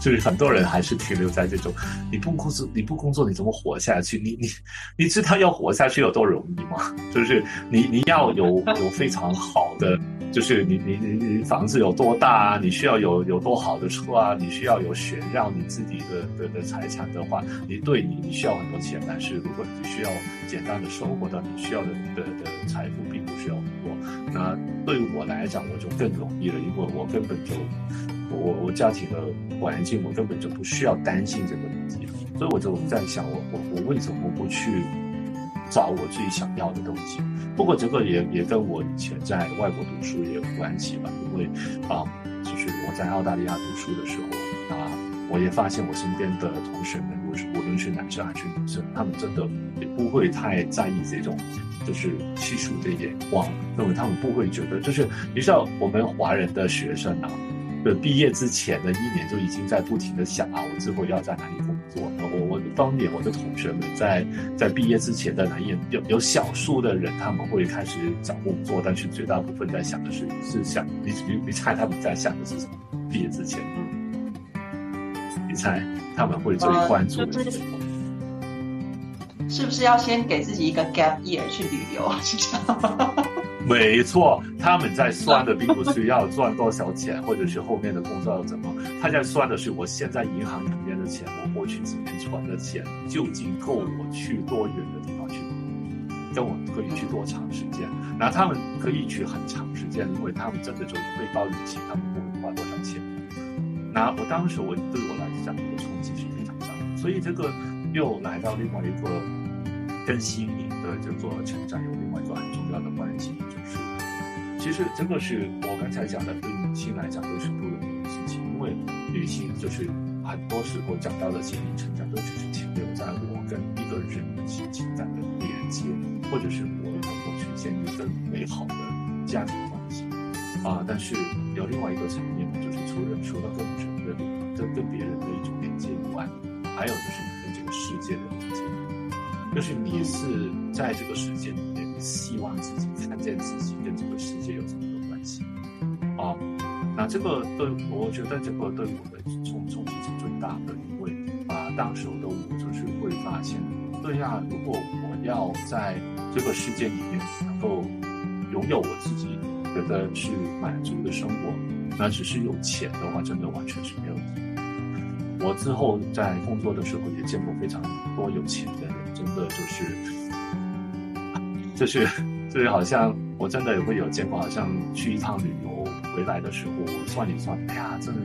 就是很多人还是停留在这种，你不工作，你不工作，你怎么活下去？你你你知道要活下去有多容易吗？就是你你要有有非常好的，就是你你你你房子有多大啊？你需要有有多好的车啊？你需要有选让你自己的的的财产的话，你对你你需要很多钱，但是如果你需要简单的生活的，你需要的的的财富并不需要很多。那对我来讲，我就更容易了，因为我根本就。我我家庭的环境，我根本就不需要担心这个问题，所以我就在想，我我我为什么不去找我自己想要的东西？不过这个也也跟我以前在外国读书也有关系吧，因为啊，就是我在澳大利亚读书的时候啊，我也发现我身边的同学们，无论无论是男生还是女生，他们真的也不会太在意这种就是技术的眼光，认为他们不会觉得，就是你知道我们华人的学生啊。的毕业之前的一年就已经在不停的想啊，我之后要在哪里工作？我我当年我的同学们在在毕业之前的那一年，有有少数的人他们会开始找工作，但是绝大部分在想的是是想你你你猜他们在想的是什么？毕业之前，你猜他们会最关注的是？是不是要先给自己一个 gap year 去旅游？是这样吗？没错，他们在算的并不是要赚多少钱，或者是后面的工作要怎么，他在算的是我现在银行里面的钱，我过去几年存的钱，究竟够我去多远的地方去，跟我可以去多长时间？那他们可以去很长时间，因为他们真的就是背包旅行，他们不会花多少钱。那我当时我对我来讲，这个冲击是非常大，所以这个又来到另外一个跟心灵的叫做成长有另外一个很重要的关系。其实这个是我刚才讲的，对女性来讲都是不容易的事情，因为女性就是很多时候讲到的心理成长，都只是停留在我跟一个人的情感的连接，或者是我能够呈现一个美好的家庭关系啊。但是有另外一个层面，就是除了除了跟人的、跟跟别人的一种连接以外，还有就是你跟这个世界的连接，就是你是在这个世界，希望自己看见自己跟。这个世界有什么关系啊？那这个对，我觉得这个对我的冲冲击是最大的，因为啊，当时我的我就是会发现，对呀，如果我要在这个世界里面能够拥有我自己觉得是满足的生活，那只是有钱的话，真的完全是没有意义。我之后在工作的时候也见过非常多有钱的人，真的就是，就是 就是好像。我真的也会有见过，好像去一趟旅游回来的时候，我算一算，哎呀，真的，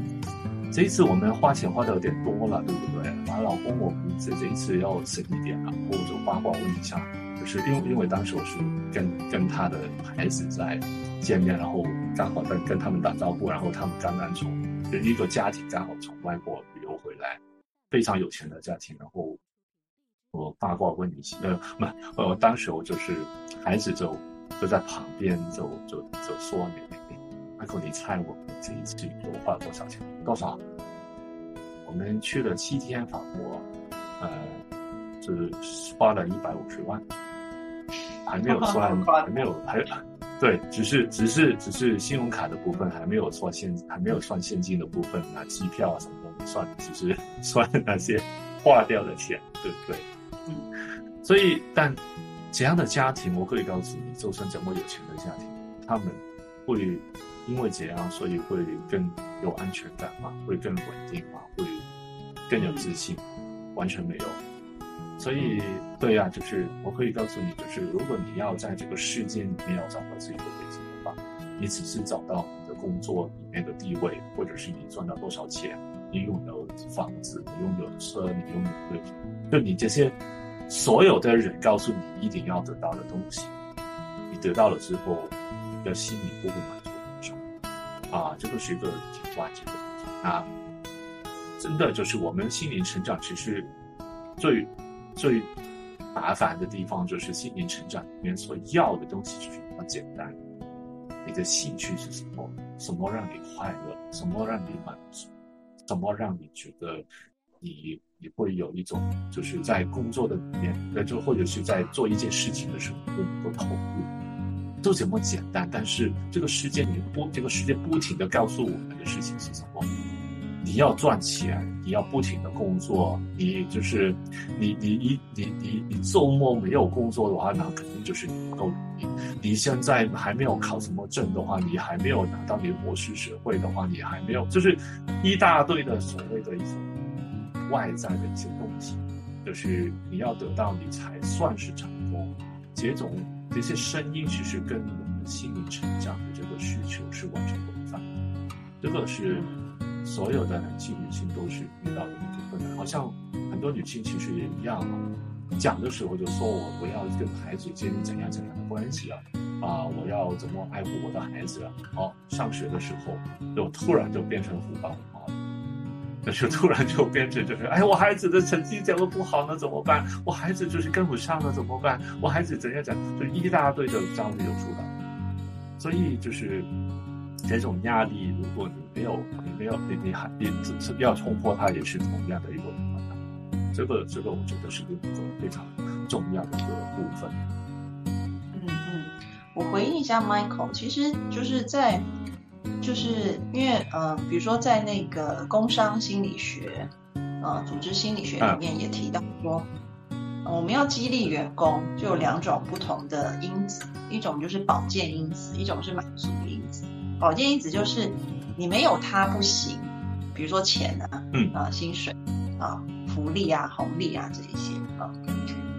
这一次我们花钱花的有点多了，对不对？啊，老公，我们这这一次要省一点啊。我就八卦问一下，就是因为因为当时我是跟跟他的孩子在见面，然后刚好在跟他们打招呼，然后他们刚刚从一个家庭刚好从外国旅游回来，非常有钱的家庭，然后我八卦问一下，呃，不，我，当时我就是孩子就。就在旁边，就就就说你你，Michael，你猜我们这一次旅游花了多少钱？多少？我们去了七天法国，呃，是花了一百五十万，还没有算，还没有还，对，只是只是只是信用卡的部分还没有算现，还没有算现金的部分啊，机票啊什么都没算，只是 算那些花掉的钱，对不对？嗯，所以但。怎样的家庭，我可以告诉你，就算怎么有钱的家庭，他们会因为怎样，所以会更有安全感嘛？会更稳定嘛？会更有自信？完全没有。所以，对呀，就是我可以告诉你，就是如果你要在这个世界里面要找到自己的位置的话，你只是找到你的工作里面的地位，或者是你赚到多少钱，你拥有房子，你拥有车，你拥有对，就你这些。所有的人告诉你一定要得到的东西，你得到了之后，你的心里不会满足很少啊，这个是一个挺关键的啊。真的就是我们心灵成长，其实最最麻烦的地方就是心灵成长里面所要的东西就是那么简单。你的兴趣是什么？什么让你快乐？什么让你满足？什么让你觉得你你会有一种就是在工作的里面，呃，就或者是在做一件事情的时候不能够投入，就这么简单。但是这个世界你不，这个世界不停的告诉我们的事情是什么？你要赚钱，你要不停的工作，你就是你你你你你你周末没有工作的话，那肯定就是你不够努力。你现在还没有考什么证的话，你还没有拿到你的博士学位的话，你还没有就是一大堆的所谓的一种外在的一些东西，就是你要得到你才算是成功。这种这些声音其实跟我们心理成长的这个需求是完全不反的，这个是。所有的男性、女性都是遇到的一个困难，好像很多女性其实也一样啊。讲的时候就说我我要跟孩子建立怎样怎样的关系啊，啊，我要怎么爱护我的孩子啊。好，上学的时候就突然就变成虎爸虎妈了，那就突然就变成就是，哎，我孩子的成绩讲的不好，那怎么办？我孩子就是跟不上了怎么办？我孩子怎样讲？就一大堆的焦虑就出来，所以就是。这种压力，如果你没有，你没有，你你还你只是要冲破它，也是同样的一个。这个这个，我觉得是一个非常重要的一个部分。嗯嗯，我回应一下 Michael，其实就是在，就是因为呃，比如说在那个工商心理学，呃，组织心理学里面也提到说，我们要激励员工，就有两种不同的因子，一种就是保健因子，一种是满足因子。保健因子就是你没有它不行，比如说钱啊，嗯。啊薪水啊福利啊红利啊这一些啊，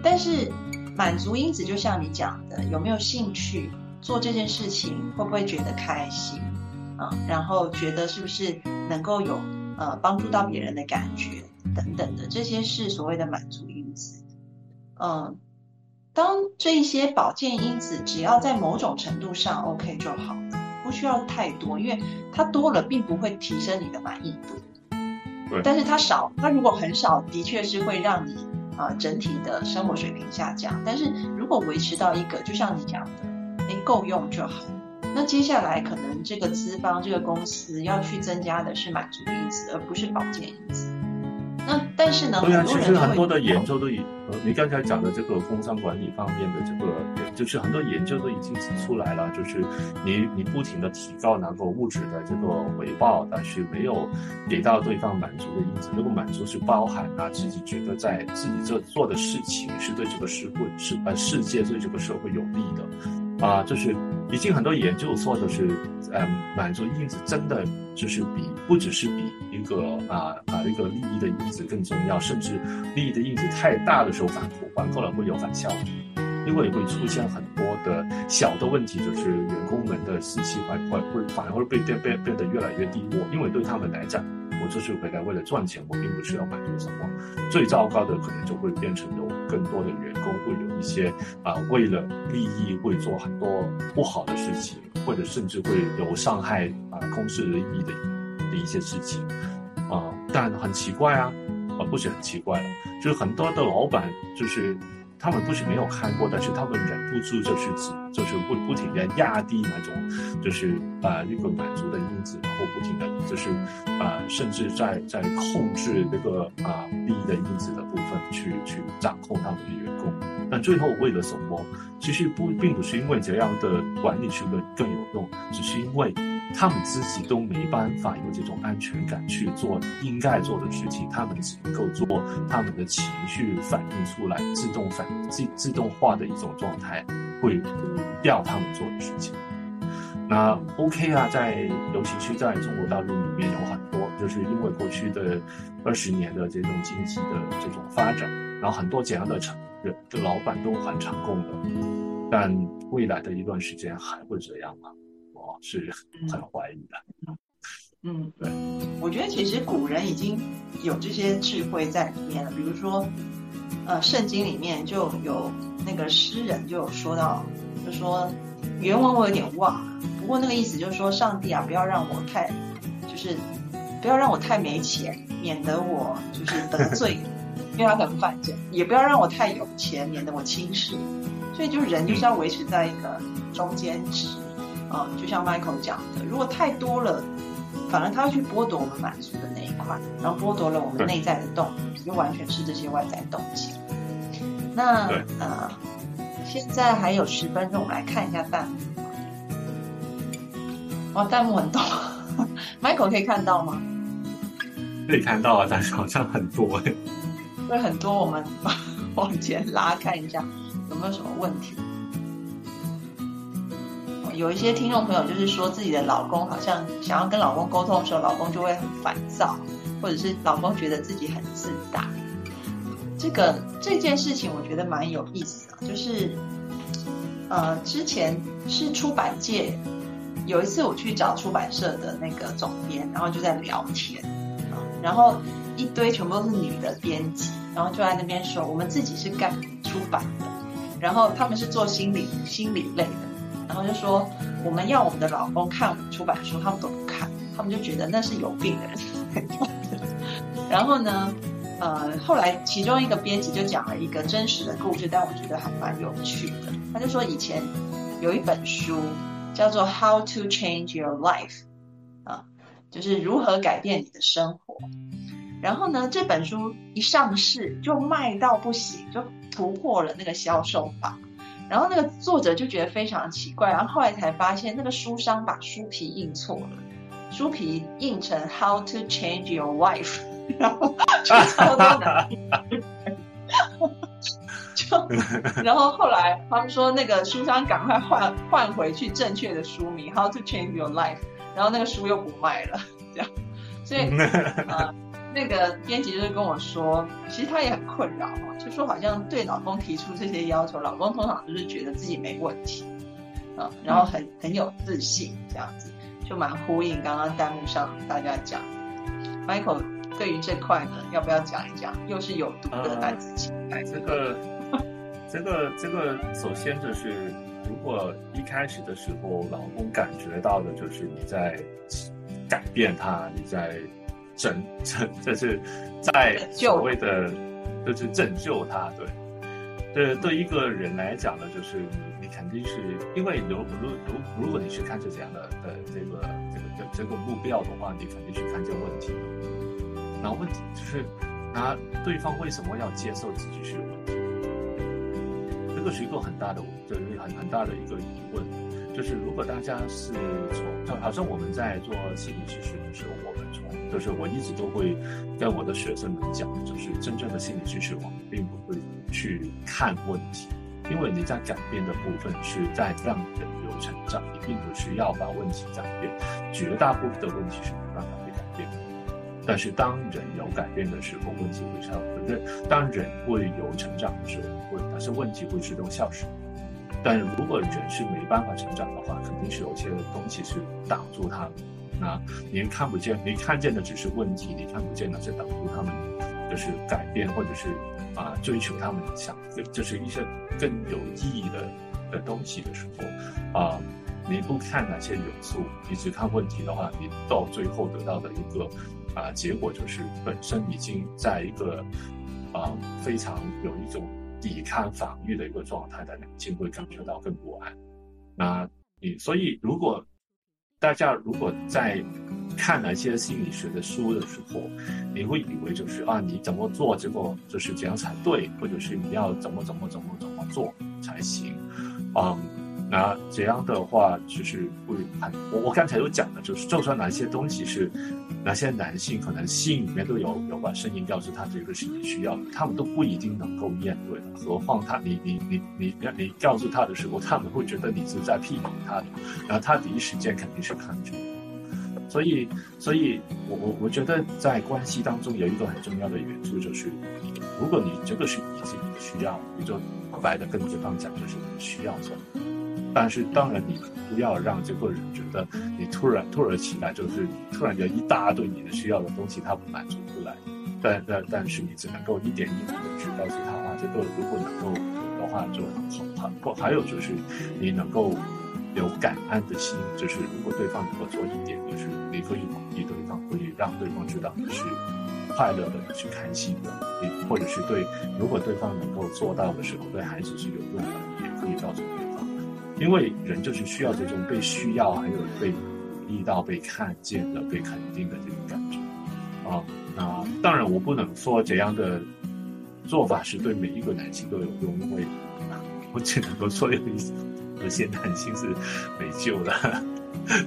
但是满足因子就像你讲的，有没有兴趣做这件事情，会不会觉得开心啊？然后觉得是不是能够有呃帮助到别人的感觉等等的，这些是所谓的满足因子。嗯，当这一些保健因子只要在某种程度上 OK 就好。不需要太多，因为它多了并不会提升你的满意度。对，但是它少，它如果很少，的确是会让你啊整体的生活水平下降。但是如果维持到一个，就像你讲的，哎够用就好。那接下来可能这个资方这个公司要去增加的是满足因子，而不是保健因子。那但是呢？对啊，其实很多的研究都已，呃，你刚才讲的这个工商管理方面的这个，就是很多研究都已经指出来了，就是你你不停的提高那个物质的这个回报，但是没有给到对方满足的因子。这个满足是包含啊自己觉得在自己这做的事情是对这个社会是呃世界对这个社会有利的，啊，就是已经很多研究说的是，嗯，满足因子真的就是比不只是比。一个啊啊一个利益的因子更重要，甚至利益的因子太大的时候，反反过来会有反效果，因为会出现很多的小的问题，就是员工们的士气会会会反而会被变变变得越来越低落，因为对他们来讲，出去回来为了赚钱，我并不是要满足什么。最糟糕的可能就会变成有更多的员工会有一些啊为了利益会做很多不好的事情，或者甚至会有伤害啊公司利益的的一些事情。啊，但很奇怪啊，啊，不是很奇怪，就是很多的老板，就是他们不是没有看过，但是他们忍不住就是就是不不停的压低那种，就是啊一个满足的因子，然后不停的就是啊，甚至在在控制那个啊利益的因子的部分去去掌控他们的员工，但最后为了什么？其实不并不是因为这样的管理是更更有用，只是因为。他们自己都没办法有这种安全感去做应该做的事情，他们只能够做他们的情绪反映出来，自动反自自动化的一种状态，会要他们做的事情。那 OK 啊，在尤其是在中国大陆里面有很多，就是因为过去的二十年的这种经济的这种发展，然后很多这样的成人的老板都很成功的，但未来的一段时间还会这样吗？是很怀疑的。嗯，对，我觉得其实古人已经有这些智慧在里面了。比如说，呃，圣经里面就有那个诗人就有说到，就说原文我有点忘了，不过那个意思就是说，上帝啊，不要让我太，就是不要让我太没钱，免得我就是得罪，因为他很犯贱，也不要让我太有钱，免得我轻视。所以就是人就是要维持在一个中间值。啊，就像 Michael 讲的，如果太多了，反而他会去剥夺我们满足的那一块，然后剥夺了我们内在的动力，就完全是这些外在动机。那呃，现在还有十分钟，我们来看一下弹幕。哇，弹幕很多，Michael 可以看到吗？可以看到啊，但是好像很多哎。对，很多，我们 往前拉看一下，有没有什么问题？有一些听众朋友就是说自己的老公好像想要跟老公沟通的时候，老公就会很烦躁，或者是老公觉得自己很自大。这个这件事情我觉得蛮有意思的，就是呃，之前是出版界有一次我去找出版社的那个总编，然后就在聊天啊，然后一堆全部都是女的编辑，然后就在那边说我们自己是干出版的，然后他们是做心理心理类的。然后就说我们要我们的老公看我们出版书，他们都不看，他们就觉得那是有病的人。然后呢，呃，后来其中一个编辑就讲了一个真实的故事，但我觉得还蛮有趣的。他就说以前有一本书叫做《How to Change Your Life》，啊，就是如何改变你的生活。然后呢，这本书一上市就卖到不行，就突破了那个销售榜。然后那个作者就觉得非常奇怪，然后后来才发现那个书商把书皮印错了，书皮印成 How to Change Your Wife，然后就超就 然后后来他们说那个书商赶快换换回去正确的书名 How to Change Your Life，然后那个书又不卖了，这样，所以啊。那个编辑就是跟我说，其实她也很困扰哈，就说好像对老公提出这些要求，老公通常就是觉得自己没问题，啊，然后很很有自信这样子，就蛮呼应刚刚弹幕上大家讲，Michael 对于这块呢，要不要讲一讲？又是有毒的男子气概，这个，这个，这个，首先就是，如果一开始的时候，老公感觉到的就是你在改变他，你在。拯 拯，就是在所谓的，就是拯救他。对，对，对一个人来讲呢，就是你肯定是因为如如如如果你去看这样的的这个这个这这个目标的话，你肯定去看这个问题。然后问题就是，那对方为什么要接受自己是有问题？这个是一个很大的，就是很很大的一个疑问。就是如果大家是从，就好像我们在做心理咨询的时候，我们从，就是我一直都会跟我的学生们讲，就是真正的心理咨询，我们并不会去看问题，因为你在改变的部分是在让人有成长，你并不需要把问题改变，绝大部分的问题是没办法被改变的。但是当人有改变的时候，问题会消失；当人会有成长的时候，会，但是问题会自动消失。但如果人是没办法成长的话，肯定是有些东西是挡住他们。那您看不见，你看见的只是问题，你看不见的是挡住他们，就是改变或者是啊追求他们想，就是一些更有意义的的东西的时候啊，你不看哪些元素，你只看问题的话，你到最后得到的一个啊结果就是本身已经在一个啊非常有一种。抵抗防御的一个状态的两性会感觉到更不安。那你所以如果大家如果在看那些心理学的书的时候，你会以为就是啊你怎么做结果就是这样才对，或者是你要怎么怎么怎么怎么做才行，嗯。那这样的话，就是会很我我刚才有讲的，就是就算哪些东西是哪些男性可能心里面都有有把声音告诉他这个是你需要的，他们都不一定能够面对的。何况他你你你你你告诉他的时候，他们会觉得你是在批评他的，然后他第一时间肯定是抗拒。所以所以，我我我觉得在关系当中有一个很重要的元素就是，如果你这个是你自己的需要，你就白的跟对方讲，就是你需要做。但是当然，你不要让这个人觉得你突然突然起来，就是突然有一大堆你的需要的东西，他不满足不来。但但但是你只能够一点一点的去告诉他啊，这个如果能够的话就很好。很不还有就是你能够有感恩的心，就是如果对方能够做一点，就是你可以鼓励对方，可以让对方知道你是快乐的，是开心的。你或者是对，如果对方能够做到的时候，对孩子是有用的，也可以告诉对。因为人就是需要这种被需要，还有被历到被看见的、被肯定的这种感觉。啊，那当然我不能说这样的做法是对每一个男性都有用，因为我只能够说有一些男性是没救的。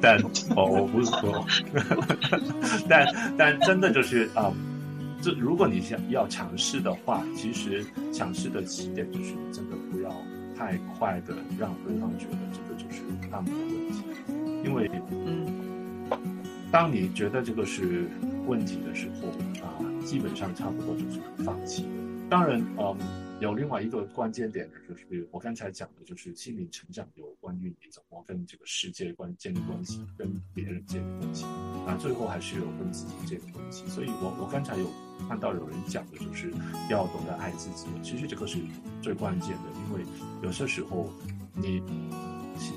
但我我不是说，但但真的就是啊，这如果你想要尝试的话，其实尝试的起点就是真的不要太快的让对方觉得这个就是他们的问题，因为嗯，当你觉得这个是问题的时候啊，基本上差不多就是放弃。当然，嗯。有另外一个关键点呢，就是我刚才讲的，就是心理成长有关于你怎么跟这个世界关建立关系，跟别人建立关系，啊，最后还是有跟自己建立关系。所以我我刚才有看到有人讲的，就是要懂得爱自己。其实这个是最关键的，因为有些时候你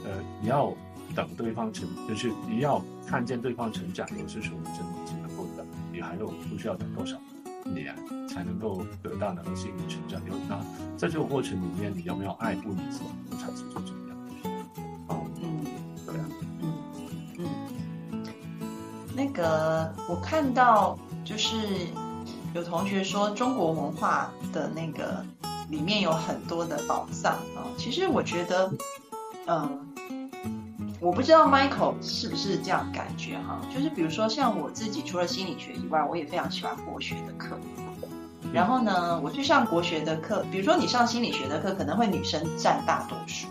呃你要等对方成，就是你要看见对方成长，有些时候你真的只能够等，你还有不需要等多少。年才能够得到那个心理成长。那在这个过程里面，你要不要爱护你自己，才是最重要的。哦，嗯，对啊，嗯嗯。那个我看到就是有同学说中国文化的那个里面有很多的宝藏啊。其实我觉得，嗯。我不知道 Michael 是不是这样感觉哈，就是比如说像我自己，除了心理学以外，我也非常喜欢国学的课。然后呢，我去上国学的课，比如说你上心理学的课，可能会女生占大多数，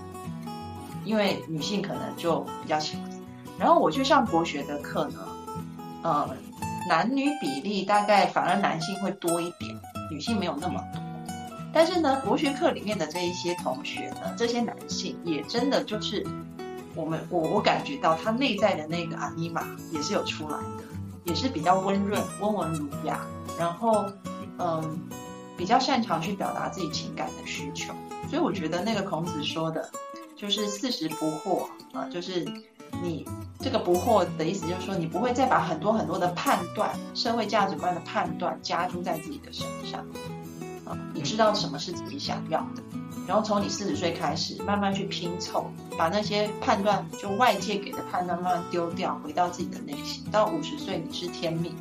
因为女性可能就比较喜欢。然后我去上国学的课呢，呃，男女比例大概反而男性会多一点，女性没有那么多。但是呢，国学课里面的这一些同学呢，这些男性也真的就是。我们我我感觉到他内在的那个阿尼玛也是有出来的，也是比较温润、温文儒雅，然后嗯，比较擅长去表达自己情感的需求。所以我觉得那个孔子说的，就是四十不惑啊，就是你这个不惑的意思，就是说你不会再把很多很多的判断、社会价值观的判断加诸在自己的身上啊，你知道什么是自己想要的。然后从你四十岁开始，慢慢去拼凑，把那些判断，就外界给的判断慢慢丢掉，回到自己的内心。到五十岁，你是天命，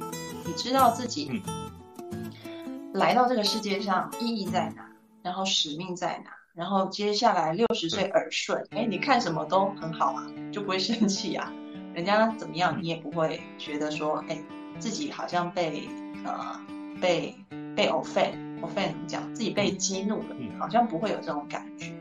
你知道自己来到这个世界上意义在哪，然后使命在哪。然后接下来六十岁耳顺，哎，你看什么都很好啊，就不会生气啊。人家怎么样，你也不会觉得说，哎，自己好像被呃被被 offend。我非常讲，自己被激怒了，好像不会有这种感觉。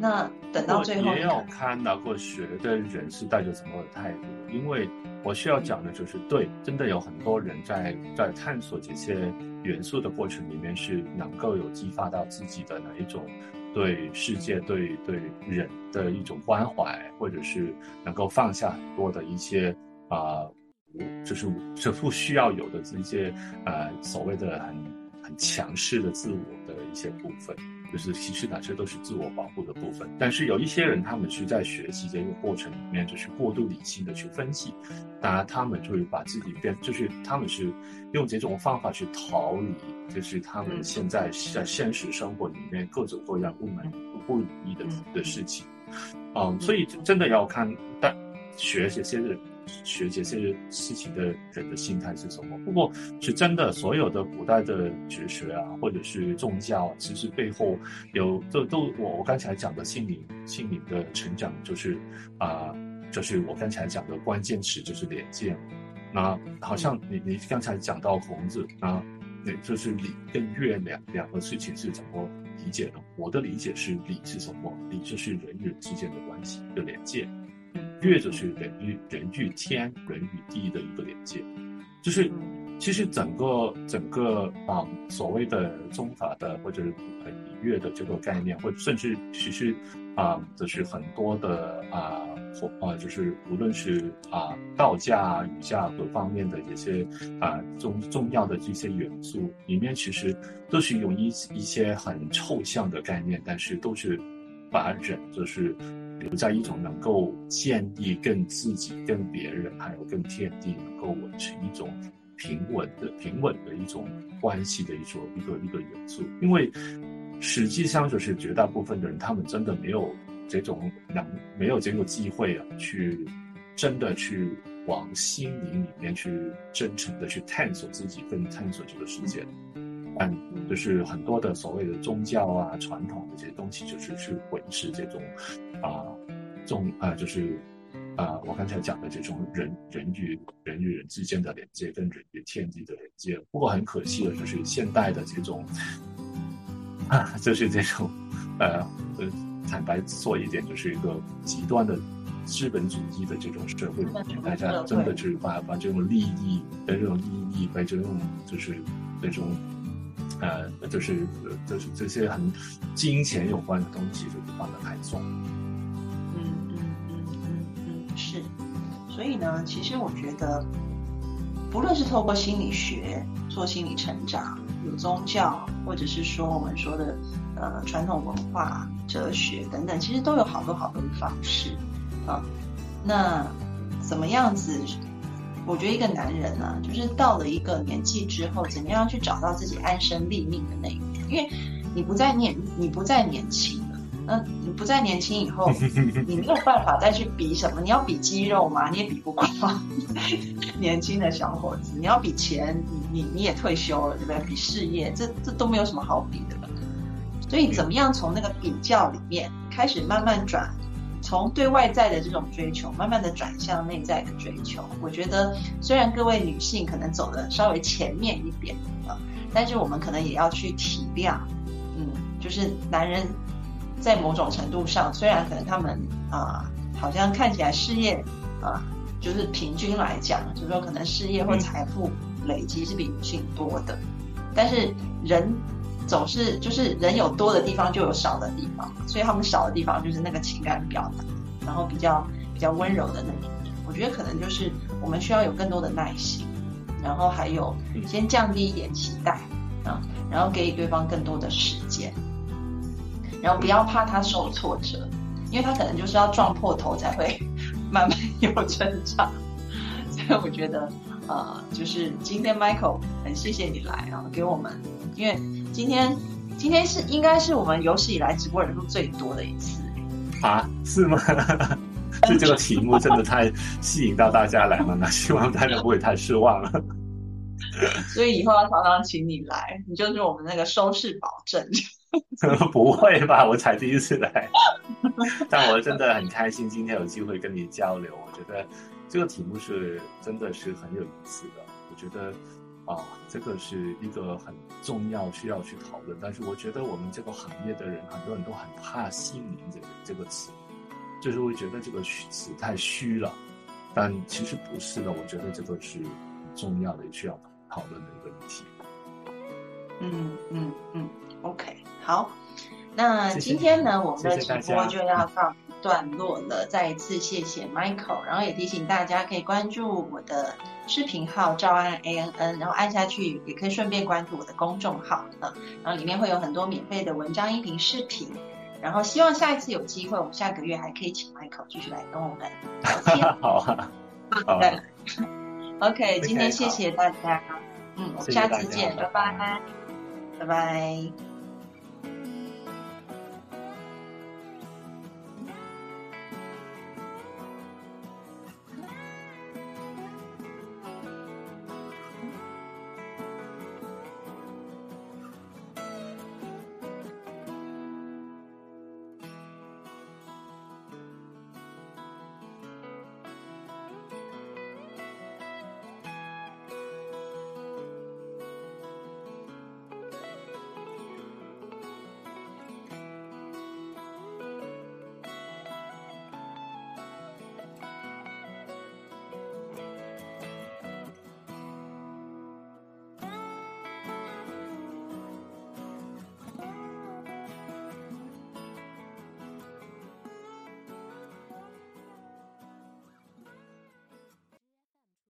那等到最后，也有看到过学的人是带着什么态度。因为我需要讲的就是，对，真的有很多人在在探索这些元素的过程里面，是能够有激发到自己的哪一种对世界、对对人的一种关怀，或者是能够放下很多的一些啊，就是这不需要有的这些呃所谓的很。很强势的自我的一些部分，就是其实哪些都是自我保护的部分。但是有一些人，他们是在学习这个过程里面，就是过度理性的去分析，当然他们就会把自己变，就是他们是用这种方法去逃离，就是他们现在在现实生活里面各种各样不满意、不如意的的事情。嗯，所以真的要看，但学这些人。学这些事情的人的心态是什么？不过，是真的，所有的古代的哲学啊，或者是宗教，其实背后有都都我我刚才讲的心灵心灵的成长，就是啊，就是我刚才讲的关键词就是连接。那好像你你刚才讲到孔子啊，那就是礼跟乐两两个事情是怎么理解的？我的理解是礼是什么？礼就是人与人之间的关系的连接。乐就是人与人与天、人与地的一个连接，就是其实整个整个啊所谓的宗法的或者呃礼乐的这个概念，或甚至其实啊就是很多的啊或啊就是无论是啊道家、儒家各方面的这些啊重重要的这些元素里面，其实都是用一一些很抽象的概念，但是都是把人就是。留在一种能够建立跟自己、跟别人还有跟天地能够维持一种平稳的、平稳的一种关系的一种一个一个元素。因为实际上就是绝大部分的人，他们真的没有这种能没有这个机会啊，去真的去往心灵里面去真诚的去探索自己，跟探索这个世界。嗯，就是很多的所谓的宗教啊、传统的这些东西，就是去维持这种啊，重啊，就是啊，我刚才讲的这种人人与人与人之间的连接，跟人与天地的连接。不过很可惜的就是现代的这种啊，就是这种呃呃，坦白说一点，就是一个极端的资本主义的这种社会里面，大家真的就是把把这种利益的这种利益，把这种就是那种。呃，就是，就是这些很金钱有关的东西，就不放得太重。嗯嗯嗯嗯嗯，是。所以呢，其实我觉得，不论是透过心理学做心理成长，有宗教，或者是说我们说的呃传统文化、哲学等等，其实都有好多好多的方式啊。那怎么样子？我觉得一个男人呢，就是到了一个年纪之后，怎么样去找到自己安身立命的那一点？因为你不再年，你不再年轻了。那你不再年轻以后，你没有办法再去比什么？你要比肌肉吗？你也比不过 年轻的小伙子。你要比钱，你你你也退休了，对不对？比事业，这这都没有什么好比的了。所以，怎么样从那个比较里面开始慢慢转？从对外在的这种追求，慢慢的转向内在的追求。我觉得，虽然各位女性可能走的稍微前面一点啊，但是我们可能也要去体谅，嗯，就是男人在某种程度上，虽然可能他们啊，好像看起来事业啊，就是平均来讲，就是说可能事业或财富累积是比女性多的，但是人。总是就是人有多的地方就有少的地方，所以他们少的地方就是那个情感表达，然后比较比较温柔的那一面。我觉得可能就是我们需要有更多的耐心，然后还有先降低一点期待啊，然后给予对方更多的时间，然后不要怕他受挫折，因为他可能就是要撞破头才会慢慢有成长。所以我觉得呃，就是今天 Michael 很谢谢你来啊，给我们因为。今天，今天是应该是我们有史以来直播人数最多的一次啊？是吗？就 这个题目真的太吸引到大家来了，那 希望大家不会太失望了。所以以后要常常请你来，你就是我们那个收视保证。不会吧？我才第一次来，但我真的很开心今天有机会跟你交流。我觉得这个题目是真的是很有意思的。我觉得。啊，这个是一个很重要需要去讨论，但是我觉得我们这个行业的人很多人都很怕“心灵”这个这个词，就是会觉得这个词太虚了，但其实不是的，我觉得这个是很重要的，也需要讨论的一个议题。嗯嗯嗯，OK，好，那今天呢，我们的直播就要到段落了，再一次谢谢 Michael，然后也提醒大家可以关注我的。视频号赵安 A N N，然后按下去也可以顺便关注我的公众号啊，然后里面会有很多免费的文章、音频、视频，然后希望下一次有机会，我们下个月还可以请 Michael 继续来跟我们聊天。好啊，好，OK，今天谢谢大家，嗯，下次见，拜拜，拜拜。